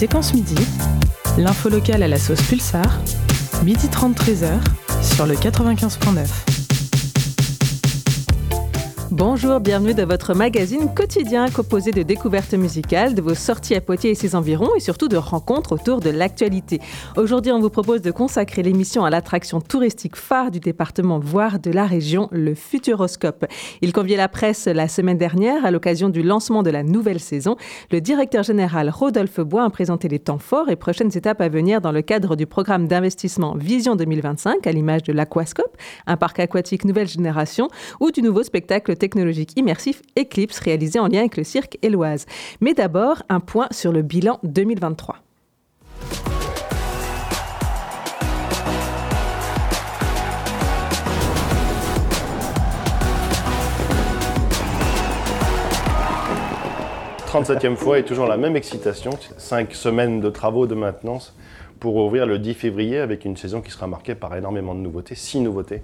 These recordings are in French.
Séquence Midi, l'info locale à la sauce Pulsar, midi 30 13h sur le 95.9. Bonjour, bienvenue dans votre magazine quotidien composé de découvertes musicales, de vos sorties à Poitiers et ses environs et surtout de rencontres autour de l'actualité. Aujourd'hui, on vous propose de consacrer l'émission à l'attraction touristique phare du département, voire de la région, le Futuroscope. Il conviait la presse la semaine dernière à l'occasion du lancement de la nouvelle saison. Le directeur général Rodolphe Bois a présenté les temps forts et prochaines étapes à venir dans le cadre du programme d'investissement Vision 2025 à l'image de l'Aquascope, un parc aquatique nouvelle génération ou du nouveau spectacle technologique immersif Eclipse réalisé en lien avec le cirque Éloise. Mais d'abord, un point sur le bilan 2023. « 37e fois et toujours la même excitation, cinq semaines de travaux de maintenance pour ouvrir le 10 février avec une saison qui sera marquée par énormément de nouveautés, six nouveautés,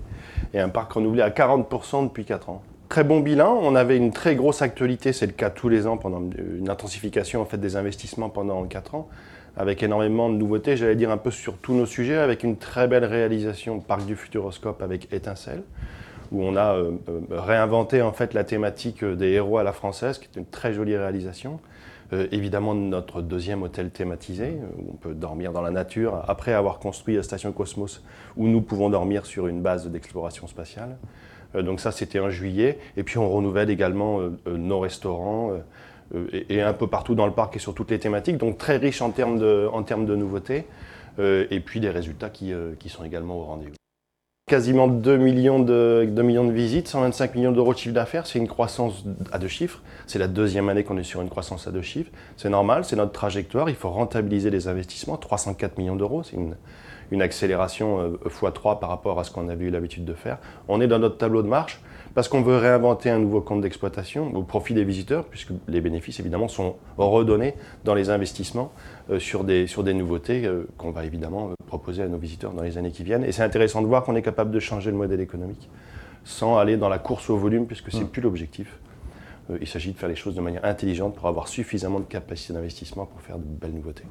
et un parc renouvelé à 40% depuis 4 ans. Très bon bilan, on avait une très grosse actualité, c'est le cas tous les ans, pendant une intensification en fait, des investissements pendant 4 ans, avec énormément de nouveautés, j'allais dire un peu sur tous nos sujets, avec une très belle réalisation Parc du Futuroscope avec Étincelle, où on a euh, euh, réinventé en fait la thématique des héros à la française, qui est une très jolie réalisation. Euh, évidemment notre deuxième hôtel thématisé, où on peut dormir dans la nature, après avoir construit la station Cosmos, où nous pouvons dormir sur une base d'exploration spatiale. Euh, donc ça, c'était en juillet. Et puis on renouvelle également euh, euh, nos restaurants et, un peu partout dans le parc et sur toutes les thématiques. Donc très riche en termes de, en termes de nouveautés. et puis des résultats qui, qui sont également au rendez-vous. Quasiment 2 millions, de, 2 millions de visites, 125 millions d'euros de chiffre d'affaires, c'est une croissance à deux chiffres. C'est la deuxième année qu'on est sur une croissance à deux chiffres. C'est normal, c'est notre trajectoire, il faut rentabiliser les investissements. 304 millions d'euros, c'est une, une accélération x3 euh, par rapport à ce qu'on avait eu l'habitude de faire. On est dans notre tableau de marche parce qu'on veut réinventer un nouveau compte d'exploitation au profit des visiteurs, puisque les bénéfices évidemment sont redonnés dans les investissements euh, sur, des, sur des nouveautés euh, qu'on va évidemment proposer à nos visiteurs dans les années qui viennent. Et c'est intéressant de voir qu'on est capable de changer le modèle économique sans aller dans la course au volume, puisque ce n'est mmh. plus l'objectif. Il s'agit de faire les choses de manière intelligente pour avoir suffisamment de capacité d'investissement pour faire de belles nouveautés.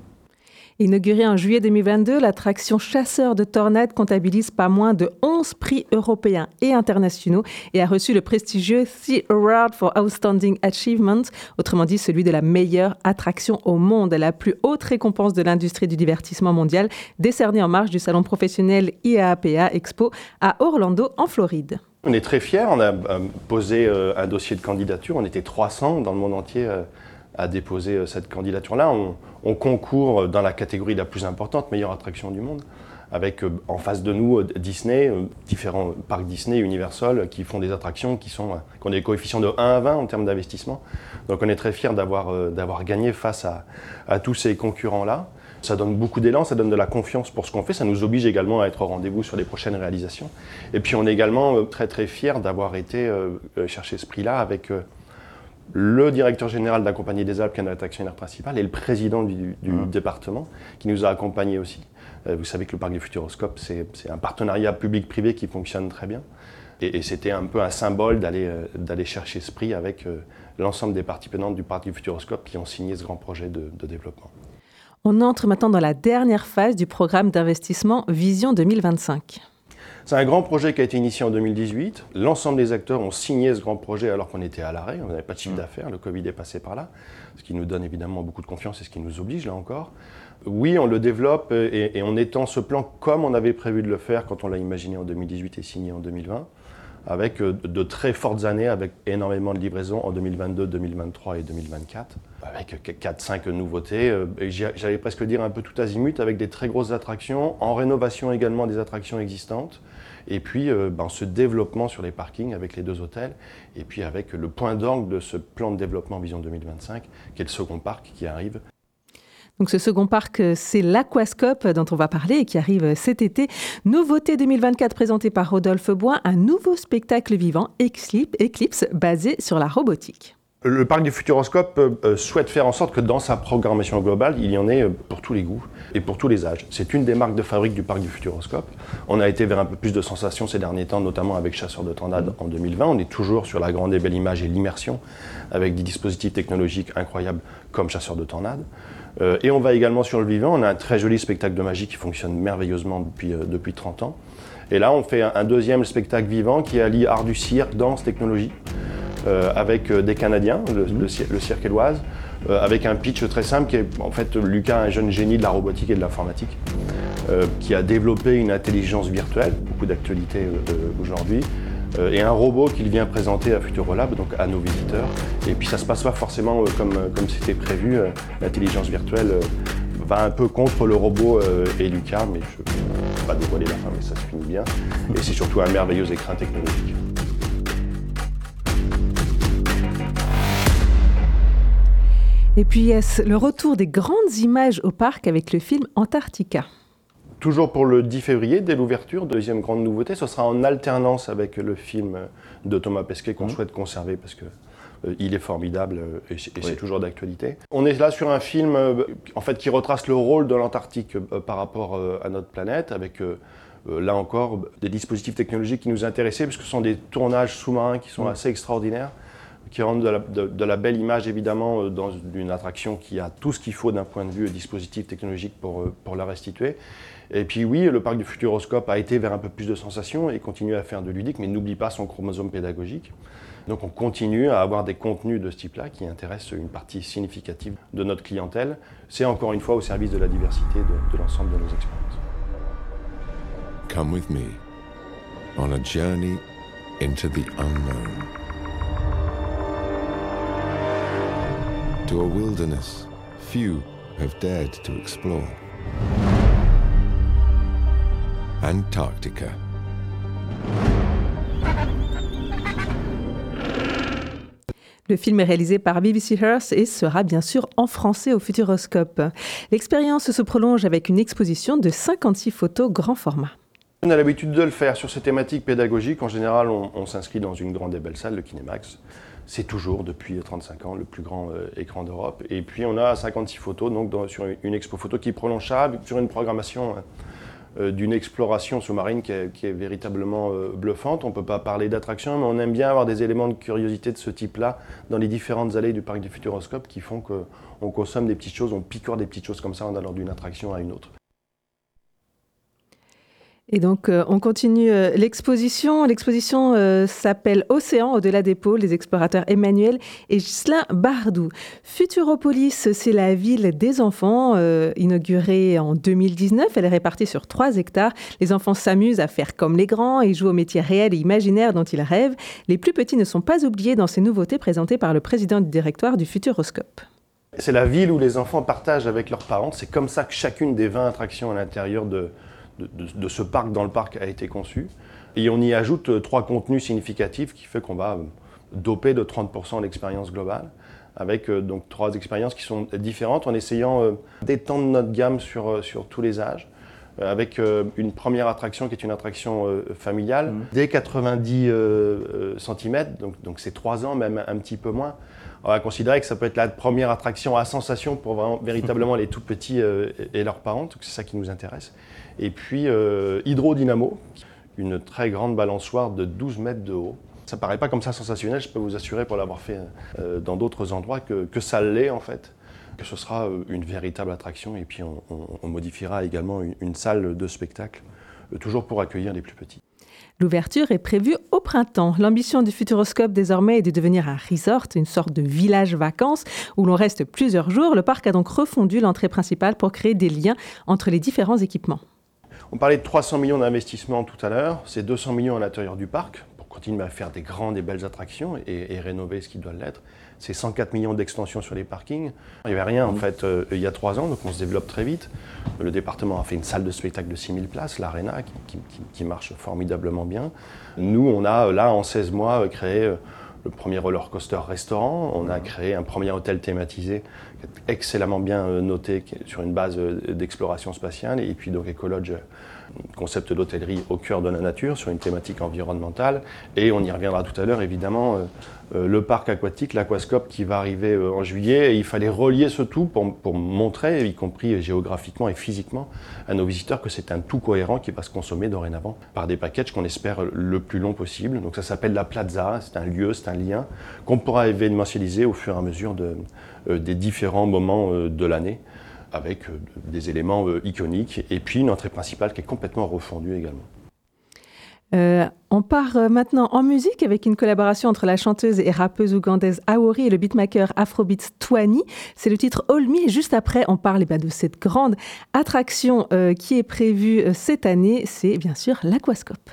Inaugurée en juillet 2022, l'attraction Chasseur de Tornades comptabilise pas moins de 11 prix européens et internationaux et a reçu le prestigieux The Award for Outstanding Achievement, autrement dit celui de la meilleure attraction au monde, la plus haute récompense de l'industrie du divertissement mondial, décernée en marge du salon professionnel IAAPA Expo à Orlando, en Floride. On est très fiers, on a euh, posé euh, un dossier de candidature, on était 300 dans le monde entier euh, à déposer euh, cette candidature-là. On, concourt dans la catégorie la plus importante, meilleure attraction du monde, avec euh, en face de nous euh, Disney, différents parcs Disney, Universal, qui font des attractions qui, sont, ont des coefficients de 1 à 20 en termes d'investissement. Donc on est très fiers d'avoir gagné face à, à tous ces concurrents-là. Ça donne beaucoup d'élan, ça donne de la confiance pour ce qu'on fait, ça nous oblige également à être au rendez-vous sur les prochaines réalisations. Et puis on est également très très fiers d'avoir été chercher ce prix-là avec le directeur général de la Compagnie des Alpes, qui est notre actionnaire principal, et le président du, mmh. département, qui nous a accompagnés aussi. Euh, vous savez que le parc du Futuroscope, c'est un partenariat public-privé qui fonctionne très bien. Et, c'était un peu un symbole d'aller euh, chercher ce prix avec euh, l'ensemble des parties prenantes du parc du Futuroscope qui ont signé ce grand projet de, de développement. On entre maintenant dans la dernière phase du programme d'investissement Vision 2025. C'est un grand projet qui a été initié en 2018. L'ensemble des acteurs ont signé ce grand projet alors qu'on était à l'arrêt, on n'avait pas de chiffre mm. d'affaires, le Covid est passé par là, ce qui nous donne évidemment beaucoup de confiance et ce qui nous oblige là encore. Oui, on le développe et, on étend ce plan comme on avait prévu de le faire quand on l'a imaginé en 2018 et signé en 2020 avec euh, de très fortes années, avec énormément de livraisons en 2022, 2023 et 2024, avec 4-5 nouveautés. Euh, j'allais presque dire un peu tout azimut, avec des très grosses attractions, en rénovation également des attractions existantes, et puis euh, ben, ce développement sur les parkings avec les deux hôtels, et puis avec le point d'angle de ce plan de développement Vision 2025, qui est le second parc qui arrive. Donc ce second parc, c'est l'Aquascope dont on va parler et qui arrive cet été. Nouveauté 2024 présentée par Rodolphe Bois, un nouveau spectacle vivant, Eclipse, basé sur la robotique. Le parc du Futuroscope euh, euh, souhaite faire en sorte que dans sa programmation globale, il y en ait euh, pour tous les goûts et pour tous les âges. C'est une des marques de fabrique du parc du Futuroscope. On a été vers un peu plus de sensations ces derniers temps, notamment avec Chasseur de Tornades en 2020. On est toujours sur la grande et belle image et l'immersion, avec des dispositifs technologiques incroyables comme Chasseur de Tornades. et on va également sur le vivant. On a un très joli spectacle de magie qui fonctionne merveilleusement depuis, depuis 30 ans. Et là, on fait un, deuxième spectacle vivant qui allie art du cirque, danse, technologie, avec des Canadiens, le, le, le cirque Éloise. Euh, avec un pitch très simple qui est en fait Lucas, un jeune génie de la robotique et de l'informatique, euh, qui a développé une intelligence virtuelle, beaucoup d'actualité euh, aujourd'hui, et un robot qu'il vient présenter à Futurolab, donc à nos visiteurs. Et puis ça se passe pas forcément comme comme c'était prévu. L'intelligence virtuelle va un peu contre le robot et Lucas, mais je ne vais pas dévoiler la fin, mais ça se finit bien. Et c'est surtout un merveilleux écran technologique. Et puis, yes, le retour des grandes images au parc avec le film Antarctica. Toujours pour le 10 février, dès l'ouverture, deuxième grande nouveauté, ce sera en alternance avec le film de Thomas Pesquet qu'on mmh. souhaite conserver parce que euh, il est formidable euh, et c'est toujours d'actualité. On est là sur un film euh, en fait, qui retrace le rôle de l'Antarctique par rapport à notre planète, avec là encore des dispositifs technologiques qui nous intéressaient, puisque ce sont des tournages sous-marins qui sont mmh. assez extraordinaires qui rendent de la, belle image évidemment euh, dans une attraction qui a tout ce qu'il faut d'un point de vue dispositif technologique pour, euh, pour la restituer. Et puis oui, le parc du Futuroscope a été vers un peu plus de sensations et continue à faire de ludique, mais n'oublie pas son chromosome pédagogique. Donc on continue à avoir des contenus de ce type-là qui intéressent une partie significative de notre clientèle. C'est encore une fois au service de la diversité de, l'ensemble de nos expériences. Come with me on a journey into the unknown. To a wilderness few have dared to explore. Antarctica. Le film est réalisé par BBC Earth et sera bien sûr en français au Futuroscope. L'expérience se prolonge avec une exposition de 56 photos grand format. On a l'habitude de le faire sur ces thématiques pédagogiques. En général, on, on s'inscrit dans une grande et belle salle, le Kinemax c'est toujours depuis 35 ans le plus grand euh, écran d'Europe. Et puis on a 56 photos donc sur une expo photo qui est prolongeable, sur une programmation euh, euh, d'une exploration sous-marine qui, est, véritablement bluffante. On ne peut pas parler d'attraction, mais on aime bien avoir des éléments de curiosité de ce type-là dans les différentes allées du parc du Futuroscope qui font qu'on consomme des petites choses, on picore des petites choses comme ça en allant d'une attraction à une autre. Et donc, euh, on continue euh, l'exposition. L'exposition euh, s'appelle Océan au-delà des pôles, les explorateurs Emmanuel et Gislain Bardou. Futuropolis, c'est la ville des enfants, inaugurée en 2019. Elle est répartie sur 3 hectares. Les enfants s'amusent à faire comme les grands et jouent aux métiers réels et imaginaires dont ils rêvent. Les plus petits ne sont pas oubliés dans ces nouveautés présentées par le président du directoire du Futuroscope. C'est la ville où les enfants partagent avec leurs parents. C'est comme ça que chacune des 20 attractions à l'intérieur de, de, ce parc dans le parc a été conçu. Et on y ajoute euh, trois contenus significatifs qui fait qu'on va euh, doper de 30% l'expérience globale, avec euh, donc trois expériences qui sont différentes en essayant d'étendre notre gamme sur, sur tous les âges avec une première attraction qui est une attraction familiale, mmh. dès 90 cm, donc donc c'est 3 ans, même un petit peu moins. On va considérer que ça peut être la première attraction à sensation pour véritablement les tout petits et leurs parents, c'est ça qui nous intéresse. Et puis euh, Hydrodynamo, une très grande balançoire de 12 mètres de haut. Ça paraît pas comme ça sensationnel, je peux vous assurer pour l'avoir fait euh, dans d'autres endroits que, que ça l'est en fait, que ce sera euh, une véritable attraction et puis on, modifiera également une, salle de spectacle, toujours pour accueillir les plus petits. L'ouverture est prévue au printemps. L'ambition du Futuroscope désormais est de devenir un resort, une sorte de village vacances où l'on reste plusieurs jours. Le parc a donc refondu l'entrée principale pour créer des liens entre les différents équipements. On parlait de 300 millions d'investissements tout à l'heure, c'est 200 millions à l'intérieur du parc pour continuer à faire des grandes et belles attractions et, rénover ce qui doit l'être. C'est 104 millions d'extensions sur les parkings. Il n'y avait rien en mmh. fait euh, il y a trois ans, donc on se développe très vite. Le département a fait une salle de spectacle de 6000 places, l'Arena, qui, marche formidablement bien. Nous, on a là en 16 mois euh, créé euh, le premier roller coaster restaurant. On a créé un premier hôtel thématisé excellemment bien euh, noté sur une base euh, d'exploration spatiale. Et puis donc Ecolodge, concept d'hôtellerie au cœur de la nature sur une thématique environnementale. Et on y reviendra tout à l'heure, évidemment, euh, le parc aquatique, l'aquascope qui va arriver en juillet. Et il fallait relier ce tout pour, montrer, y compris géographiquement et physiquement, à nos visiteurs que c'est un tout cohérent qui va se consommer dorénavant par des packages qu'on espère le plus long possible. Donc ça s'appelle la plaza, c'est un lieu, c'est un lien qu'on pourra événementialiser au fur et à mesure de, des différents moments de l'année. avec des éléments iconiques, et puis une entrée principale qui est complètement refondue également. Euh, on part euh, maintenant en musique avec une collaboration entre la chanteuse et rappeuse ougandaise Aori et le beatmaker Afrobeats Twani. C'est le titre All Me. Et juste après, on parle eh ben, de cette grande attraction euh, qui est prévue cette année. C'est bien sûr l'Aquascope.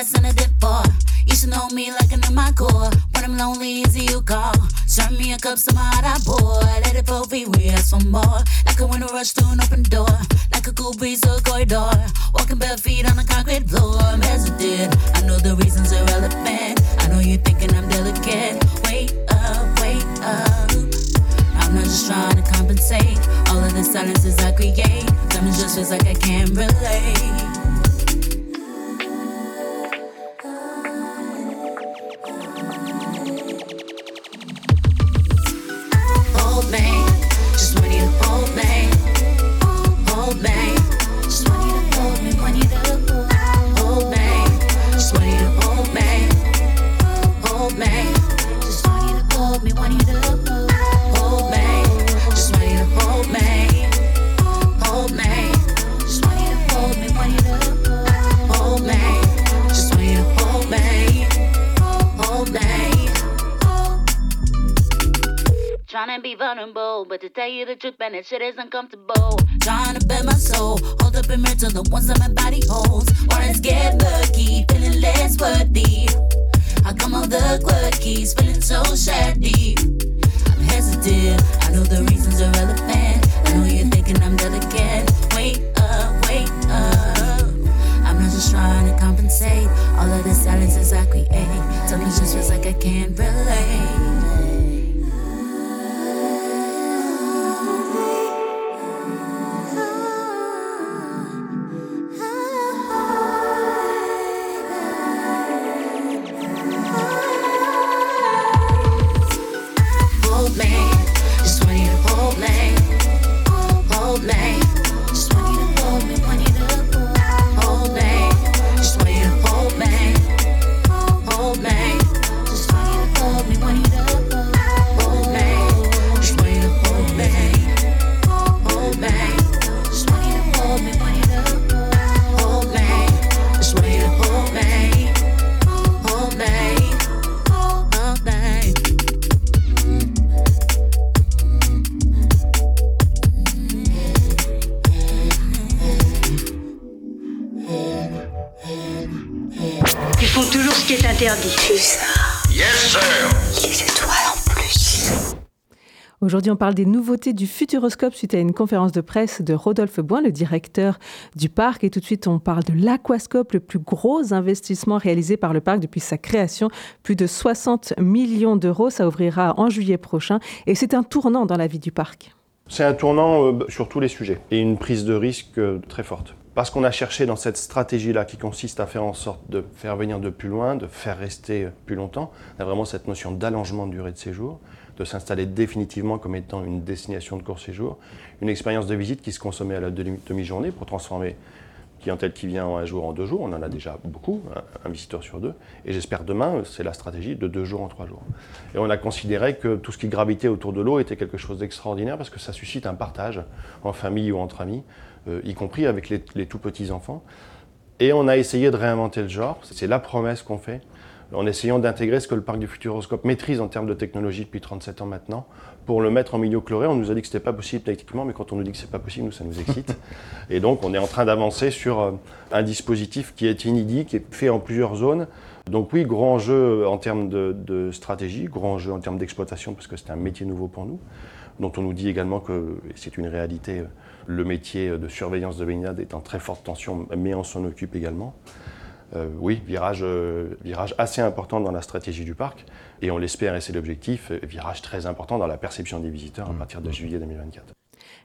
That's in a dip bar. You should know me like I know my core. When I'm lonely, easy you call. Serve me a cup, some hot I pour. Let it flow, we ask for more. Like a winter rush to an open door. Like a cool breeze a corridor. Walking bare feet on the concrete floor. I'm hesitant. I know the reasons are relevant. I know you're thinking I'm delicate. Wait up, wait up. I'm not just trying to compensate. All of the silences I create. Something just feels like I can't relate. But to tell you the truth, man, that shit is uncomfortable. Trying to bend my soul, hold up and to the ones that my body holds. Wanna get lucky, feeling less worthy. I come on the quirkies, feeling so shady. I'm hesitant, I know the reasons are relevant. I know you're thinking I'm delicate. Wait up, wait up. I'm not just trying to compensate. All of the silences I create. Something just feels like I can't relate. Aujourd'hui, on parle des nouveautés du Futuroscope suite à une conférence de presse de Rodolphe Boin, le directeur du parc. Et tout de suite, on parle de l'Aquascope, le plus gros investissement réalisé par le parc depuis sa création. Plus de 60 millions d'euros. Ça ouvrira en juillet prochain. Et c'est un tournant dans la vie du parc. C'est un tournant euh, sur tous les sujets et une prise de risque euh, très forte. Parce qu'on a cherché dans cette stratégie-là qui consiste à faire en sorte de faire venir de plus loin, de faire rester plus longtemps, on a vraiment cette notion d'allongement de durée de séjour de s'installer définitivement comme étant une destination de court séjour, une expérience de visite qui se consommait à la demi-journée pour transformer clientèle qui vient en un jour en deux jours, on en a déjà beaucoup, un, visiteur sur deux, et j'espère demain, c'est la stratégie de deux jours en trois jours. Et on a considéré que tout ce qui gravitait autour de l'eau était quelque chose d'extraordinaire parce que ça suscite un partage en famille ou entre amis, euh, y compris avec les, les tout petits enfants. Et on a essayé de réinventer le genre, c'est la promesse qu'on fait en essayant d'intégrer ce que le parc du Futuroscope maîtrise en termes de technologie depuis 37 ans maintenant, pour le mettre en milieu chloré. On nous a dit que ce n'était pas possible techniquement, mais quand on nous dit que ce n'est pas possible, nous, ça nous excite. Et donc, on est en train d'avancer sur euh, un dispositif qui est inédit, qui est fait en plusieurs zones. Donc oui, grand enjeu en termes de, stratégie, grand enjeu en termes d'exploitation, parce que c'est un métier nouveau pour nous, dont on nous dit également que, c'est une réalité, le métier de surveillance de baignade est en très forte tension, mais on s'en occupe également. Euh, oui, virage, euh, virage assez important dans la stratégie du parc. Et on l'espère, et c'est l'objectif, euh, virage très important dans la perception des visiteurs à mmh. partir de juillet 2024.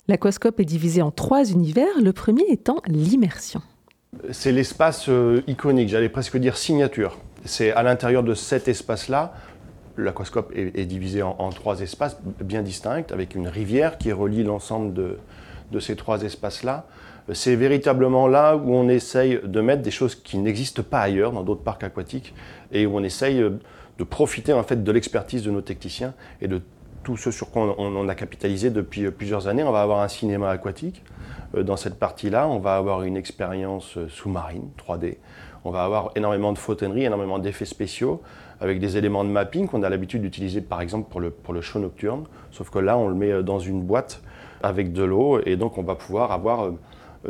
L'aquascope est divisé en trois univers, le premier étant l'immersion. C'est l'espace iconique, j'allais presque dire signature. C'est à l'intérieur de cet espace-là l'aquascope est, divisé en, trois espaces bien distincts, avec une rivière qui relie l'ensemble de, de, ces trois espaces-là. C'est véritablement là où on essaye de mettre des choses qui n'existent pas ailleurs dans d'autres parcs aquatiques et où on essaye de profiter en fait de l'expertise de nos techniciens et de tout ce sur quoi on, a capitalisé depuis plusieurs années. On va avoir un cinéma aquatique. Euh, dans cette partie-là, on va avoir une expérience euh, sous-marine 3D. On va avoir énormément de photonnerie, énormément d'effets spéciaux avec des éléments de mapping qu'on a l'habitude d'utiliser par exemple pour le, pour le show nocturne. Sauf que là, on le met euh, dans une boîte avec de l'eau et donc on va pouvoir avoir euh,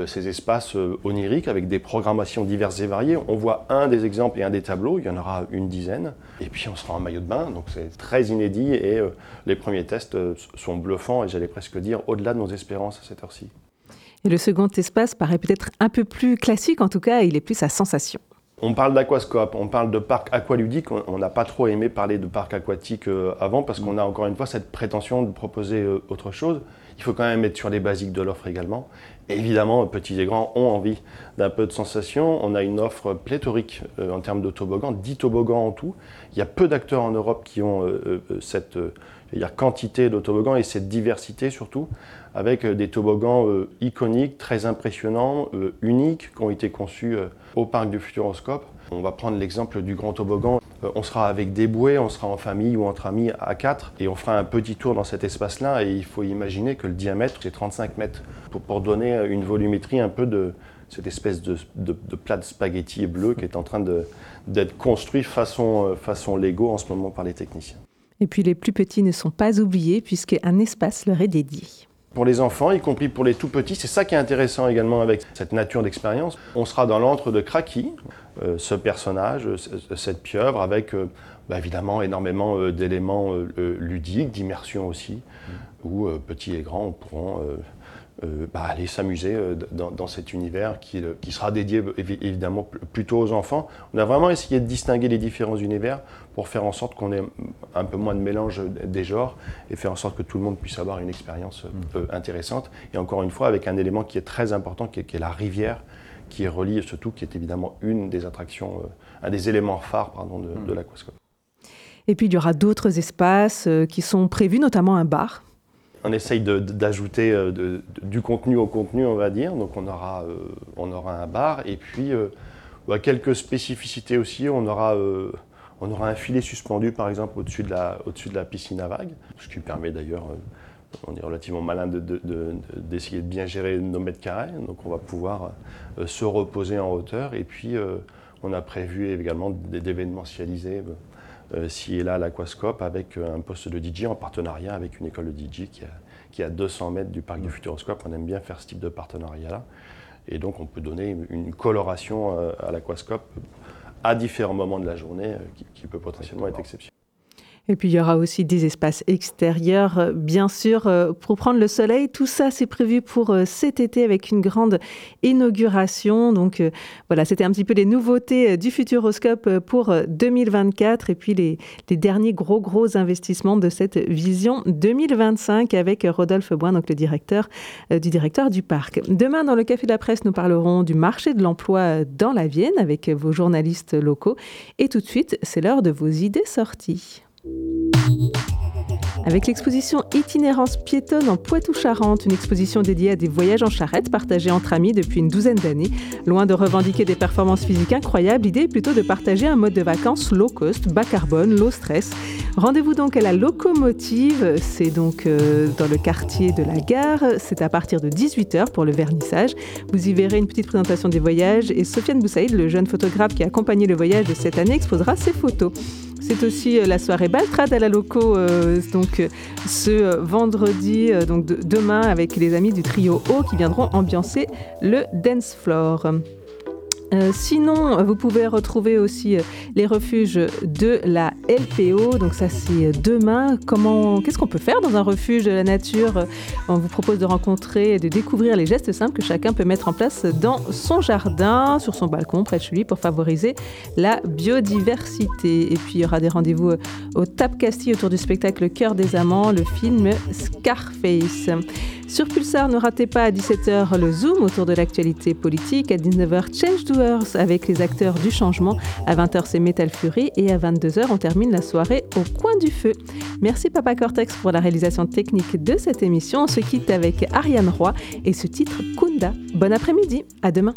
ces espaces euh, oniriques avec des programmations diverses et variées. On voit un des exemples et un des tableaux, il y en aura une dizaine. Et puis on sera en maillot de bain, donc c'est très inédit et euh, les premiers tests sont bluffants et j'allais presque dire au-delà de nos espérances à cette heure-ci. Et le second espace paraît peut-être un peu plus classique, en tout cas, il est plus à sensation. On parle d'aquascope, on parle de parc aqualudique. On n'a pas trop aimé parler de parc aquatique avant parce qu'on a encore une fois cette prétention de proposer autre chose. Il faut quand même être sur les basiques de l'offre également. Évidemment, petits et grands ont envie d'un peu de sensation. On a une offre pléthorique euh, en termes de toboggans, 10 toboggans en tout. Il y a peu d'acteurs en Europe qui ont euh, euh, cette quantité de toboggans et cette diversité surtout, avec des toboggans iconiques, très impressionnants, uniques, qui ont été conçus au parc du Futuroscope. On va prendre l'exemple du grand toboggan. Euh, on sera avec des bouées, on sera en famille ou entre amis à 4 et on fera un petit tour dans cet espace-là et il faut imaginer que le diamètre c'est 35 mètres pour, donner une volumétrie un peu de cette espèce de, plat de spaghetti bleu qui est en train d'être construit façon, euh, façon Lego en ce moment par les techniciens. Et puis les plus petits ne sont pas oubliés puisqu'un espace leur est dédié pour les enfants, y compris pour les tout petits. C'est ça qui est intéressant également avec cette nature d'expérience. On sera dans l'antre de Kraki, euh, ce personnage, cette pieuvre, avec euh, bah, évidemment énormément euh, d'éléments ludiques, d'immersion aussi, où petits et grands pourront bah, aller s'amuser dans, cet univers qui, qui, sera dédié évidemment plutôt aux enfants. On a vraiment essayé de distinguer les différents univers pour faire en sorte qu'on ait un peu moins de mélange des genres et faire en sorte que tout le monde puisse avoir une expérience mmh. intéressante. Et encore une fois, avec un élément qui est très important, qui est la rivière, qui est relié surtout, qui est évidemment une des attractions, euh, un des éléments phares pardon, de, hmm. l'aquascope. Et puis il y aura d'autres espaces euh, qui sont prévus, notamment un bar. On essaye d'ajouter euh, du contenu au contenu, on va dire. Donc on aura, aura un bar et puis bah, quelques spécificités aussi. On aura, on aura un filet suspendu par exemple au-dessus de, la, de piscine à vagues, ce qui permet d'ailleurs on est relativement malin d'essayer de, bien gérer nos mètres carrés. Donc on va pouvoir euh, se reposer en hauteur. Et puis euh, on a prévu également d'événementialiser euh, ci et là l'Aquascope avec un poste de DJ en partenariat avec une école de DJ qui, est à 200 mètres du parc du Futuroscope. On aime bien faire ce type de partenariat-là. Et donc on peut donner une coloration à l'Aquascope à différents moments de la journée qui peut potentiellement être exceptionnelle. Et puis il y aura aussi des espaces extérieurs, euh, bien sûr, euh, pour prendre le soleil. Tout ça, c'est prévu pour euh, cet été avec une grande inauguration. Donc voilà, c'était un petit peu les nouveautés du Futuroscope pour 2024 et puis les, derniers gros, gros investissements de cette vision 2025 avec Rodolphe Boin, donc le directeur du directeur du parc. Demain, dans le Café de la Presse, nous parlerons du marché de l'emploi dans la Vienne avec vos journalistes locaux. Et tout de suite, c'est l'heure de vos idées sorties. Avec l'exposition Itinérance piétonne en Poitou-Charentes, une exposition dédiée à des voyages en charrette partagés entre amis depuis une douzaine d'années. Loin de revendiquer des performances physiques incroyables, l'idée est plutôt de partager un mode de vacances low cost, bas carbone, low stress. Rendez-vous donc à la locomotive, c'est donc euh, dans le quartier de la gare, c'est à partir de 18h pour le vernissage. Vous y verrez une petite présentation des voyages et Sofiane Boussaïd, le jeune photographe qui a accompagné le voyage de cette année, exposera ses photos. C'est aussi euh, la soirée Baltrad à la loco, euh, donc euh, ce vendredi, donc demain, avec les amis du trio O qui viendront ambiancer le dance floor. Euh, sinon, vous pouvez retrouver aussi euh, les refuges de la LPO. Donc ça, c'est euh, demain. Comment, qu'est-ce qu'on peut faire dans un refuge de la nature On vous propose de rencontrer et de découvrir les gestes simples que chacun peut mettre en place dans son jardin, sur son balcon, près de chez lui, pour favoriser la biodiversité. Et puis, il y aura des rendez-vous au Tap Castille autour du spectacle Cœur des amants, le film Scarface. Sur Pulsar, ne ratez pas à 17h le Zoom autour de l'actualité politique. À 19h, Change Doers avec les acteurs du changement. À 20h, c'est Metal Fury. Et à 22h, on termine la soirée au coin du feu. Merci Papa Cortex pour la réalisation technique de cette émission. On se quitte avec Ariane Roy et ce titre Kunda. Bon après-midi. À demain.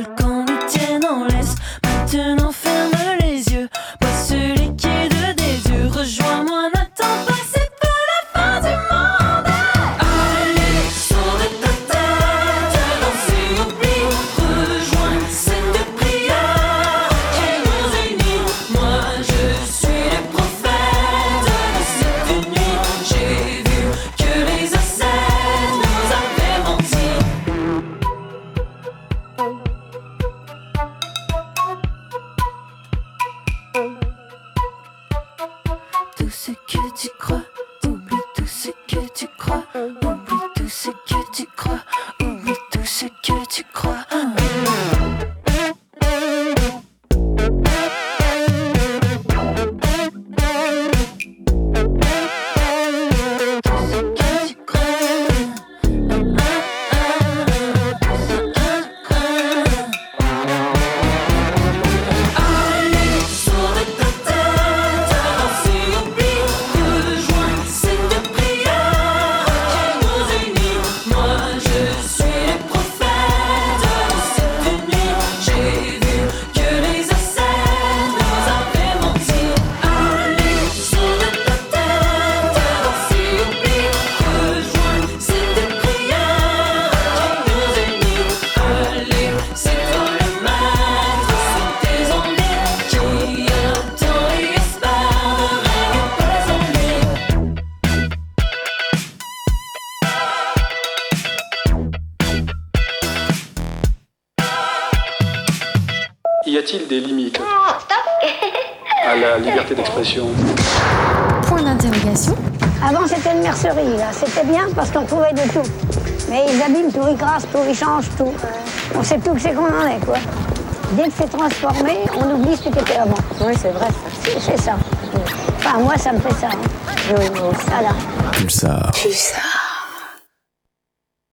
Sur ton lit, t'es dans l'est, maintenant Point d'interrogation. Avant, c'était une mercerie, là. C'était bien parce qu'on trouvait de tout. Mais ils abîment tout, ils crassent tout, ils changent tout. On sait plus que c'est qu'on en est, quoi. Dès que c'est transformé, on oublie ce qui était avant. Oui, c'est vrai, ça. C'est ça. Enfin, moi, ça me fait ça. Hein. Oui, oui, Voilà. Pulsar. Pulsar.